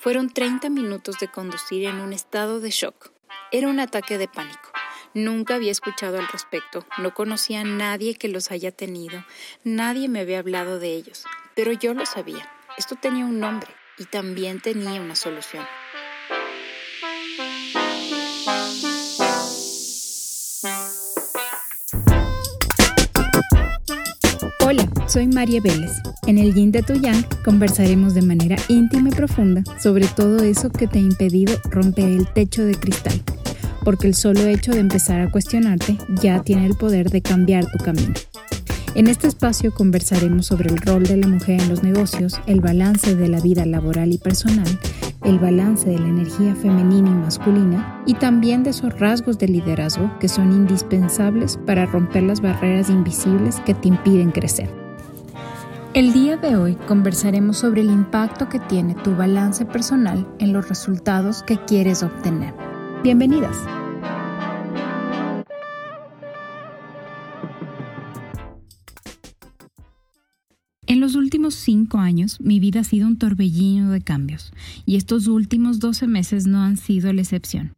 Fueron 30 minutos de conducir en un estado de shock. Era un ataque de pánico. Nunca había escuchado al respecto, no conocía a nadie que los haya tenido, nadie me había hablado de ellos, pero yo lo sabía. Esto tenía un nombre y también tenía una solución. Soy María Vélez. En el Yin de Yang conversaremos de manera íntima y profunda sobre todo eso que te ha impedido romper el techo de cristal, porque el solo hecho de empezar a cuestionarte ya tiene el poder de cambiar tu camino. En este espacio conversaremos sobre el rol de la mujer en los negocios, el balance de la vida laboral y personal, el balance de la energía femenina y masculina y también de esos rasgos de liderazgo que son indispensables para romper las barreras invisibles que te impiden crecer. El día de hoy conversaremos sobre el impacto que tiene tu balance personal en los resultados que quieres obtener. Bienvenidas. En los últimos cinco años, mi vida ha sido un torbellino de cambios, y estos últimos 12 meses no han sido la excepción.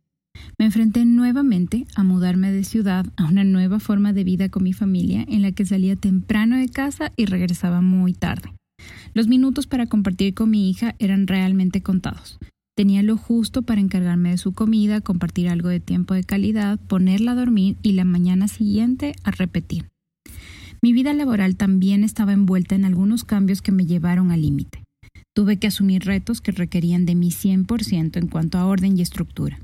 Me enfrenté nuevamente a mudarme de ciudad a una nueva forma de vida con mi familia en la que salía temprano de casa y regresaba muy tarde. Los minutos para compartir con mi hija eran realmente contados. Tenía lo justo para encargarme de su comida, compartir algo de tiempo de calidad, ponerla a dormir y la mañana siguiente a repetir. Mi vida laboral también estaba envuelta en algunos cambios que me llevaron al límite. Tuve que asumir retos que requerían de mi 100% en cuanto a orden y estructura.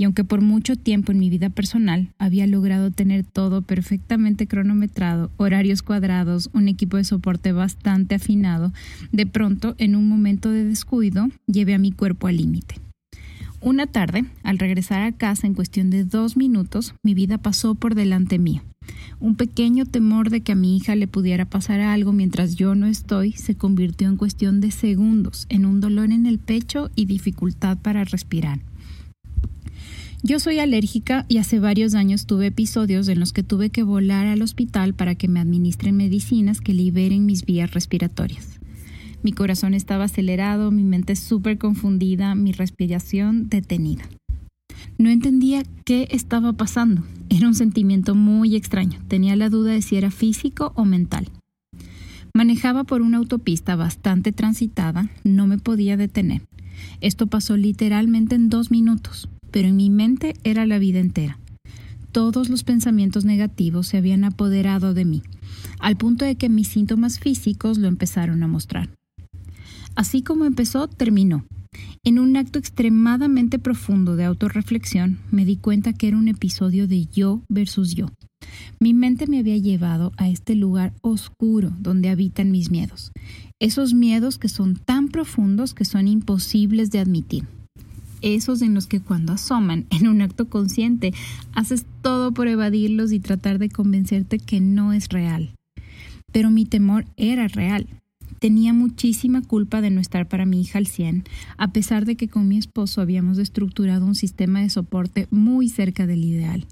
Y aunque por mucho tiempo en mi vida personal había logrado tener todo perfectamente cronometrado, horarios cuadrados, un equipo de soporte bastante afinado, de pronto, en un momento de descuido, llevé a mi cuerpo al límite. Una tarde, al regresar a casa en cuestión de dos minutos, mi vida pasó por delante mío. Un pequeño temor de que a mi hija le pudiera pasar algo mientras yo no estoy se convirtió en cuestión de segundos en un dolor en el pecho y dificultad para respirar. Yo soy alérgica y hace varios años tuve episodios en los que tuve que volar al hospital para que me administren medicinas que liberen mis vías respiratorias. Mi corazón estaba acelerado, mi mente súper confundida, mi respiración detenida. No entendía qué estaba pasando. Era un sentimiento muy extraño. Tenía la duda de si era físico o mental. Manejaba por una autopista bastante transitada, no me podía detener. Esto pasó literalmente en dos minutos, pero en mi mente era la vida entera. Todos los pensamientos negativos se habían apoderado de mí, al punto de que mis síntomas físicos lo empezaron a mostrar. Así como empezó, terminó. En un acto extremadamente profundo de autorreflexión, me di cuenta que era un episodio de yo versus yo. Mi mente me había llevado a este lugar oscuro donde habitan mis miedos, esos miedos que son tan profundos que son imposibles de admitir, esos en los que cuando asoman en un acto consciente haces todo por evadirlos y tratar de convencerte que no es real. Pero mi temor era real, Tenía muchísima culpa de no estar para mi hija al 100, a pesar de que con mi esposo habíamos estructurado un sistema de soporte muy cerca del ideal.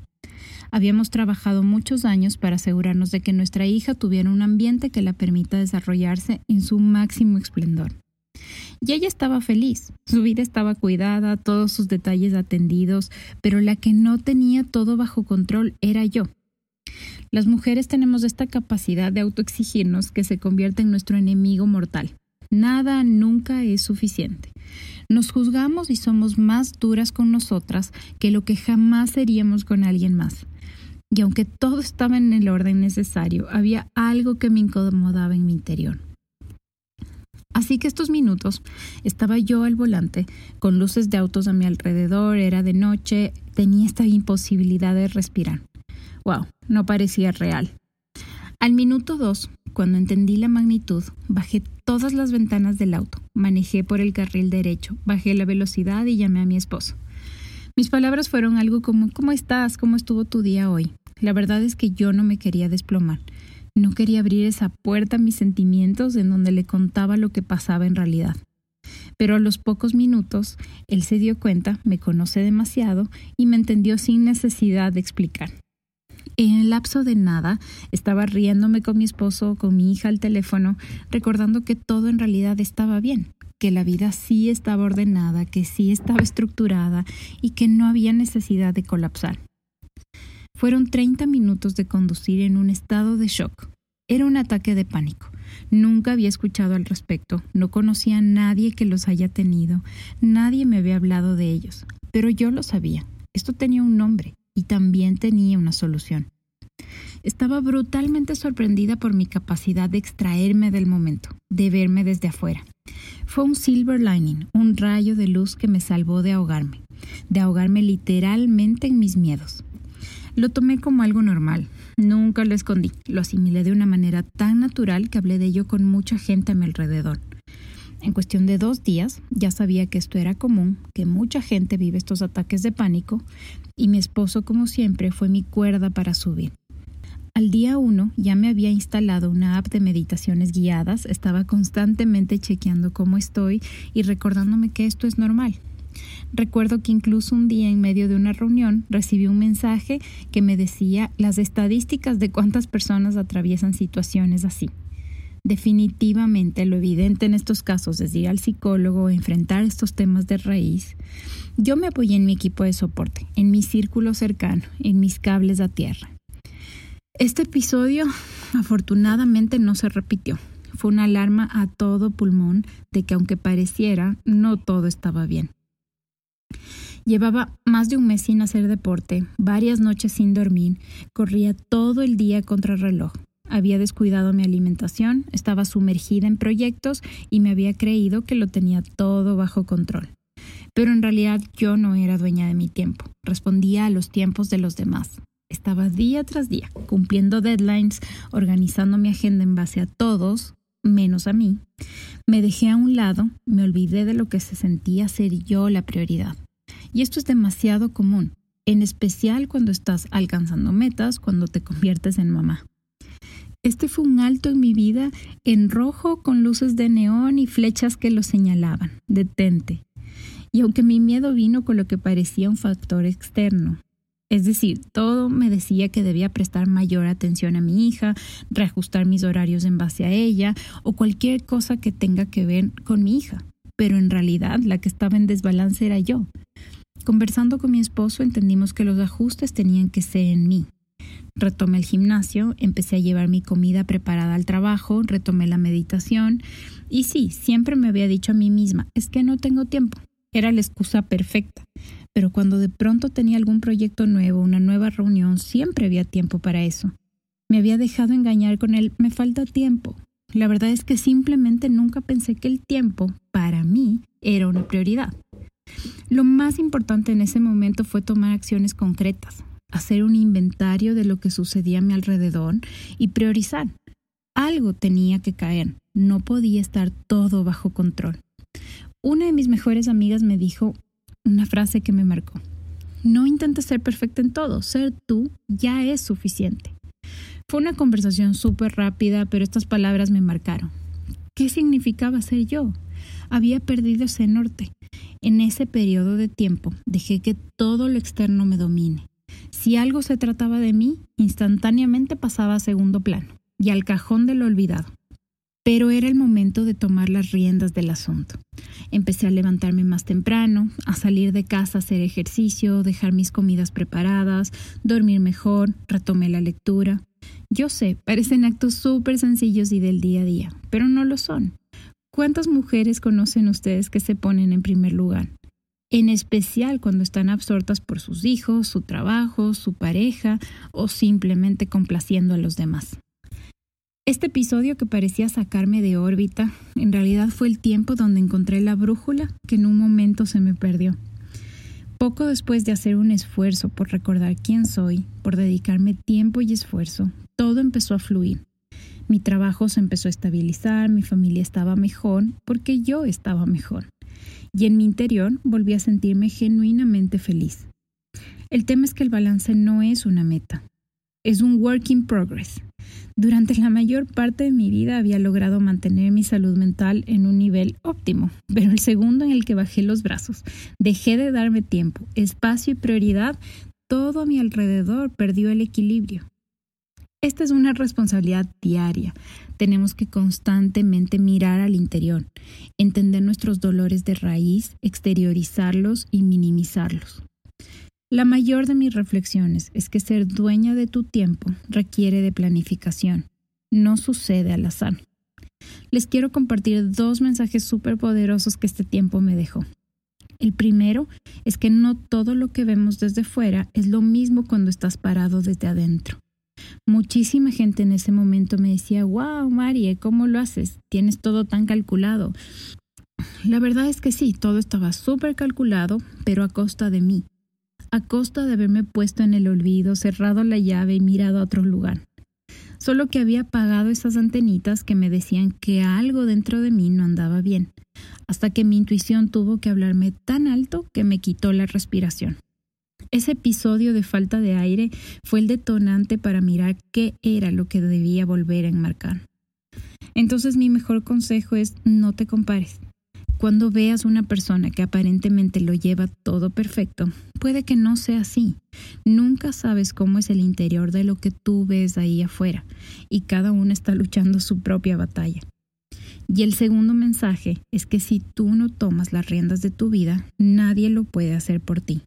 Habíamos trabajado muchos años para asegurarnos de que nuestra hija tuviera un ambiente que la permita desarrollarse en su máximo esplendor. Y ella estaba feliz, su vida estaba cuidada, todos sus detalles atendidos, pero la que no tenía todo bajo control era yo. Las mujeres tenemos esta capacidad de autoexigirnos que se convierte en nuestro enemigo mortal. Nada nunca es suficiente. Nos juzgamos y somos más duras con nosotras que lo que jamás seríamos con alguien más. Y aunque todo estaba en el orden necesario, había algo que me incomodaba en mi interior. Así que estos minutos estaba yo al volante, con luces de autos a mi alrededor, era de noche, tenía esta imposibilidad de respirar. Wow, no parecía real. Al minuto dos, cuando entendí la magnitud, bajé todas las ventanas del auto, manejé por el carril derecho, bajé la velocidad y llamé a mi esposo. Mis palabras fueron algo como ¿Cómo estás? ¿Cómo estuvo tu día hoy? La verdad es que yo no me quería desplomar. No quería abrir esa puerta a mis sentimientos en donde le contaba lo que pasaba en realidad. Pero a los pocos minutos, él se dio cuenta, me conoce demasiado y me entendió sin necesidad de explicar. En el lapso de nada, estaba riéndome con mi esposo, con mi hija al teléfono, recordando que todo en realidad estaba bien, que la vida sí estaba ordenada, que sí estaba estructurada y que no había necesidad de colapsar. Fueron 30 minutos de conducir en un estado de shock. Era un ataque de pánico. Nunca había escuchado al respecto, no conocía a nadie que los haya tenido, nadie me había hablado de ellos, pero yo lo sabía. Esto tenía un nombre y también tenía una solución. Estaba brutalmente sorprendida por mi capacidad de extraerme del momento, de verme desde afuera. Fue un silver lining, un rayo de luz que me salvó de ahogarme, de ahogarme literalmente en mis miedos. Lo tomé como algo normal, nunca lo escondí, lo asimilé de una manera tan natural que hablé de ello con mucha gente a mi alrededor. En cuestión de dos días ya sabía que esto era común, que mucha gente vive estos ataques de pánico, y mi esposo, como siempre, fue mi cuerda para subir. Al día uno ya me había instalado una app de meditaciones guiadas, estaba constantemente chequeando cómo estoy y recordándome que esto es normal. Recuerdo que incluso un día en medio de una reunión recibí un mensaje que me decía las estadísticas de cuántas personas atraviesan situaciones así. Definitivamente lo evidente en estos casos es ir al psicólogo, enfrentar estos temas de raíz. Yo me apoyé en mi equipo de soporte, en mi círculo cercano, en mis cables a tierra. Este episodio afortunadamente no se repitió. Fue una alarma a todo pulmón de que aunque pareciera, no todo estaba bien. Llevaba más de un mes sin hacer deporte, varias noches sin dormir, corría todo el día contra reloj. Había descuidado mi alimentación, estaba sumergida en proyectos y me había creído que lo tenía todo bajo control. Pero en realidad yo no era dueña de mi tiempo, respondía a los tiempos de los demás. Estaba día tras día cumpliendo deadlines, organizando mi agenda en base a todos, menos a mí. Me dejé a un lado, me olvidé de lo que se sentía ser yo la prioridad. Y esto es demasiado común, en especial cuando estás alcanzando metas, cuando te conviertes en mamá. Este fue un alto en mi vida en rojo con luces de neón y flechas que lo señalaban. Detente. Y aunque mi miedo vino con lo que parecía un factor externo, es decir, todo me decía que debía prestar mayor atención a mi hija, reajustar mis horarios en base a ella o cualquier cosa que tenga que ver con mi hija. Pero en realidad la que estaba en desbalance era yo. Conversando con mi esposo entendimos que los ajustes tenían que ser en mí. Retomé el gimnasio, empecé a llevar mi comida preparada al trabajo, retomé la meditación y sí, siempre me había dicho a mí misma, es que no tengo tiempo. Era la excusa perfecta pero cuando de pronto tenía algún proyecto nuevo, una nueva reunión, siempre había tiempo para eso. Me había dejado engañar con él, me falta tiempo. La verdad es que simplemente nunca pensé que el tiempo, para mí, era una prioridad. Lo más importante en ese momento fue tomar acciones concretas, hacer un inventario de lo que sucedía a mi alrededor y priorizar. Algo tenía que caer, no podía estar todo bajo control. Una de mis mejores amigas me dijo, una frase que me marcó. No intentes ser perfecta en todo, ser tú ya es suficiente. Fue una conversación súper rápida, pero estas palabras me marcaron. ¿Qué significaba ser yo? Había perdido ese norte. En ese periodo de tiempo dejé que todo lo externo me domine. Si algo se trataba de mí, instantáneamente pasaba a segundo plano y al cajón de lo olvidado. Pero era el momento de tomar las riendas del asunto. Empecé a levantarme más temprano, a salir de casa a hacer ejercicio, dejar mis comidas preparadas, dormir mejor, retomé la lectura. Yo sé, parecen actos súper sencillos y del día a día, pero no lo son. ¿Cuántas mujeres conocen ustedes que se ponen en primer lugar? En especial cuando están absortas por sus hijos, su trabajo, su pareja o simplemente complaciendo a los demás. Este episodio que parecía sacarme de órbita, en realidad fue el tiempo donde encontré la brújula que en un momento se me perdió. Poco después de hacer un esfuerzo por recordar quién soy, por dedicarme tiempo y esfuerzo, todo empezó a fluir. Mi trabajo se empezó a estabilizar, mi familia estaba mejor porque yo estaba mejor. Y en mi interior volví a sentirme genuinamente feliz. El tema es que el balance no es una meta, es un work in progress. Durante la mayor parte de mi vida había logrado mantener mi salud mental en un nivel óptimo, pero el segundo en el que bajé los brazos, dejé de darme tiempo, espacio y prioridad, todo a mi alrededor perdió el equilibrio. Esta es una responsabilidad diaria. Tenemos que constantemente mirar al interior, entender nuestros dolores de raíz, exteriorizarlos y minimizarlos. La mayor de mis reflexiones es que ser dueña de tu tiempo requiere de planificación. No sucede al azar. Les quiero compartir dos mensajes súper poderosos que este tiempo me dejó. El primero es que no todo lo que vemos desde fuera es lo mismo cuando estás parado desde adentro. Muchísima gente en ese momento me decía, wow, Marie, ¿cómo lo haces? Tienes todo tan calculado. La verdad es que sí, todo estaba súper calculado, pero a costa de mí, a costa de haberme puesto en el olvido, cerrado la llave y mirado a otro lugar. Solo que había apagado esas antenitas que me decían que algo dentro de mí no andaba bien, hasta que mi intuición tuvo que hablarme tan alto que me quitó la respiración. Ese episodio de falta de aire fue el detonante para mirar qué era lo que debía volver a enmarcar. Entonces mi mejor consejo es no te compares. Cuando veas una persona que aparentemente lo lleva todo perfecto, puede que no sea así. Nunca sabes cómo es el interior de lo que tú ves ahí afuera, y cada uno está luchando su propia batalla. Y el segundo mensaje es que si tú no tomas las riendas de tu vida, nadie lo puede hacer por ti.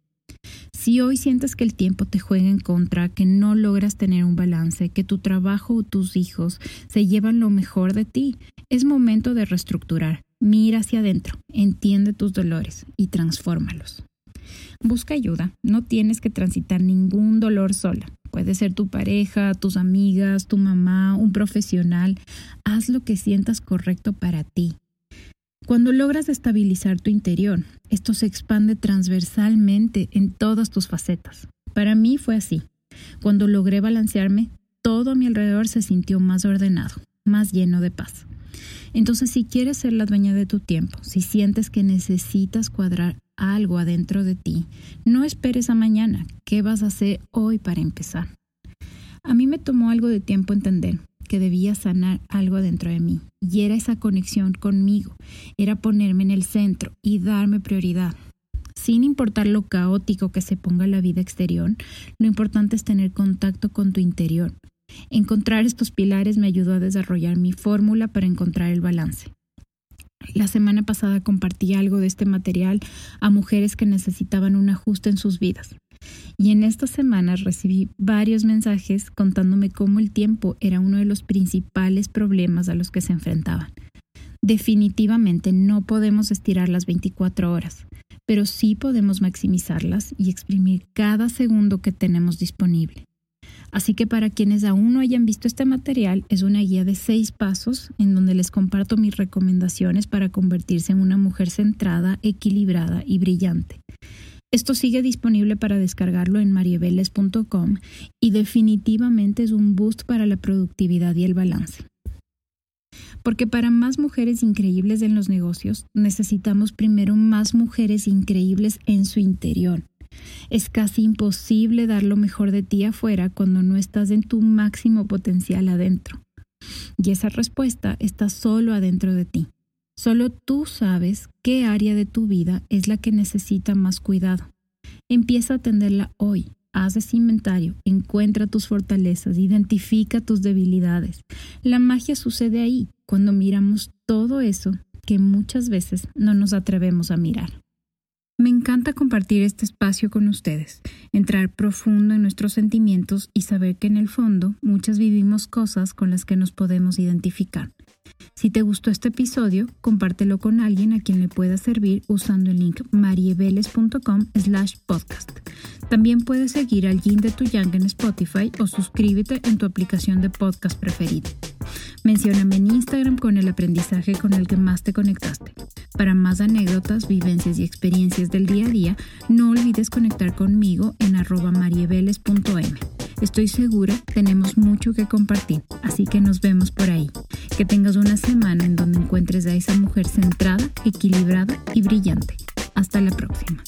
Si hoy sientes que el tiempo te juega en contra, que no logras tener un balance, que tu trabajo o tus hijos se llevan lo mejor de ti, es momento de reestructurar. Mira hacia adentro, entiende tus dolores y transfórmalos. Busca ayuda, no tienes que transitar ningún dolor sola. Puede ser tu pareja, tus amigas, tu mamá, un profesional. Haz lo que sientas correcto para ti. Cuando logras estabilizar tu interior, esto se expande transversalmente en todas tus facetas. Para mí fue así. Cuando logré balancearme, todo a mi alrededor se sintió más ordenado, más lleno de paz. Entonces, si quieres ser la dueña de tu tiempo, si sientes que necesitas cuadrar algo adentro de ti, no esperes a mañana. ¿Qué vas a hacer hoy para empezar? A mí me tomó algo de tiempo entender que debía sanar algo dentro de mí, y era esa conexión conmigo, era ponerme en el centro y darme prioridad. Sin importar lo caótico que se ponga la vida exterior, lo importante es tener contacto con tu interior. Encontrar estos pilares me ayudó a desarrollar mi fórmula para encontrar el balance. La semana pasada compartí algo de este material a mujeres que necesitaban un ajuste en sus vidas. Y en estas semanas recibí varios mensajes contándome cómo el tiempo era uno de los principales problemas a los que se enfrentaban. Definitivamente no podemos estirar las 24 horas, pero sí podemos maximizarlas y exprimir cada segundo que tenemos disponible. Así que para quienes aún no hayan visto este material, es una guía de seis pasos en donde les comparto mis recomendaciones para convertirse en una mujer centrada, equilibrada y brillante. Esto sigue disponible para descargarlo en marieveles.com y definitivamente es un boost para la productividad y el balance. Porque para más mujeres increíbles en los negocios, necesitamos primero más mujeres increíbles en su interior. Es casi imposible dar lo mejor de ti afuera cuando no estás en tu máximo potencial adentro. Y esa respuesta está solo adentro de ti. Solo tú sabes qué área de tu vida es la que necesita más cuidado. Empieza a atenderla hoy. Haz ese inventario, encuentra tus fortalezas, identifica tus debilidades. La magia sucede ahí, cuando miramos todo eso que muchas veces no nos atrevemos a mirar. Me encanta compartir este espacio con ustedes, entrar profundo en nuestros sentimientos y saber que en el fondo muchas vivimos cosas con las que nos podemos identificar. Si te gustó este episodio, compártelo con alguien a quien le pueda servir usando el link marieveles.com slash podcast. También puedes seguir al Yin de tu Yang en Spotify o suscríbete en tu aplicación de podcast preferida. Mencióname en Instagram con el aprendizaje con el que más te conectaste. Para más anécdotas, vivencias y experiencias del día a día, no olvides conectar conmigo en arroba marieveles.m. Estoy segura tenemos mucho que compartir, así que nos vemos por ahí. Que tengas una semana en donde encuentres a esa mujer centrada, equilibrada y brillante. Hasta la próxima.